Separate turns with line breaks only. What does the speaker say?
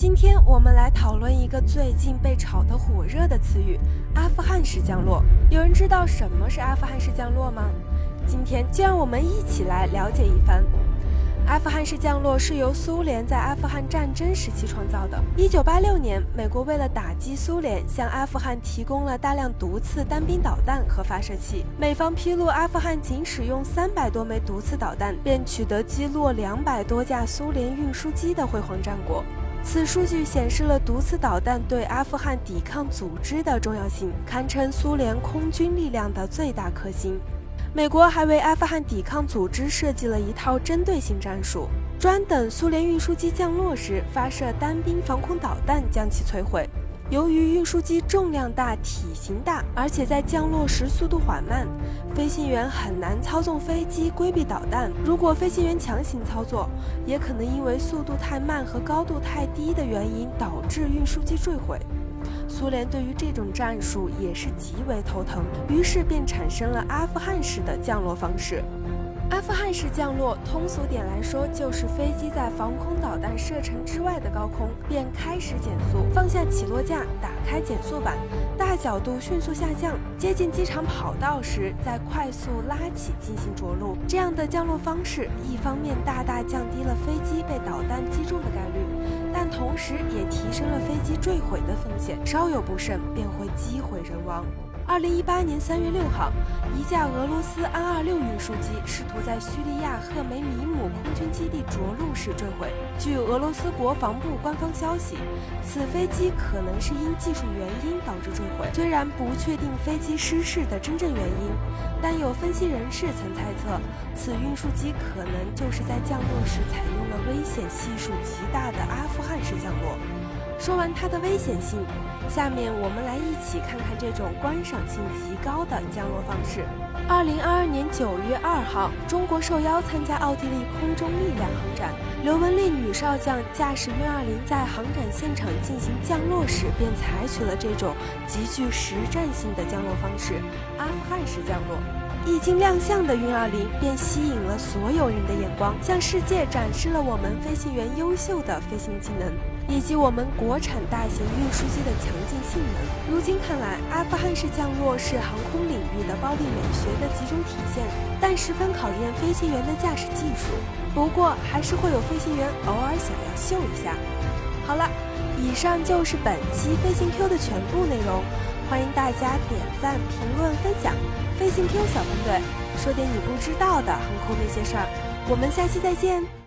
今天我们来讨论一个最近被炒得火热的词语——阿富汗式降落。有人知道什么是阿富汗式降落吗？今天就让我们一起来了解一番。阿富汗式降落是由苏联在阿富汗战争时期创造的。一九八六年，美国为了打击苏联，向阿富汗提供了大量毒刺单兵导弹和发射器。美方披露，阿富汗仅使用三百多枚毒刺导弹，便取得击落两百多架苏联运输机的辉煌战果。此数据显示了毒刺导弹对阿富汗抵抗组织的重要性，堪称苏联空军力量的最大克星。美国还为阿富汗抵抗组织设计了一套针对性战术，专等苏联运输机降落时发射单兵防空导弹将其摧毁。由于运输机重量大、体型大，而且在降落时速度缓慢，飞行员很难操纵飞机规避导弹。如果飞行员强行操作，也可能因为速度太慢和高度太低的原因导致运输机坠毁。苏联对于这种战术也是极为头疼，于是便产生了阿富汗式的降落方式。阿富汗式降落，通俗点来说，就是飞机在防空导弹射程之外的高空便开始减速，放下起落架，打开减速板，大角度迅速下降，接近机场跑道时再快速拉起进行着陆。这样的降落方式，一方面大大降低了飞机被导弹击中的概率，但同时也提升了飞机坠毁的风险，稍有不慎便会机毁人亡。二零一八年三月六号，一架俄罗斯安二六运输机试图在叙利亚赫梅米姆空军基地着陆时坠毁。据俄罗斯国防部官方消息，此飞机可能是因技术原因导致坠毁。虽然不确定飞机失事的真正原因，但有分析人士曾猜测，此运输机可能就是在降落时采用了危险系数极大的阿富汗式降落。说完它的危险性，下面我们来一起看看这种观赏性极高的降落方式。二零二二年九月二号，中国受邀参加奥地利空中力量航展，刘文丽女少将驾驶运二零在航展现场进行降落时，便采取了这种极具实战性的降落方式——阿富汗式降落。一经亮相的运二零便吸引了所有人的眼光，向世界展示了我们飞行员优秀的飞行技能。以及我们国产大型运输机的强劲性能。如今看来，阿富汗式降落是航空领域的暴力美学的集中体现，但十分考验飞行员的驾驶技术。不过，还是会有飞行员偶尔想要秀一下。好了，以上就是本期飞行 Q 的全部内容，欢迎大家点赞、评论、分享。飞行 Q 小分队说点你不知道的航空那些事儿，我们下期再见。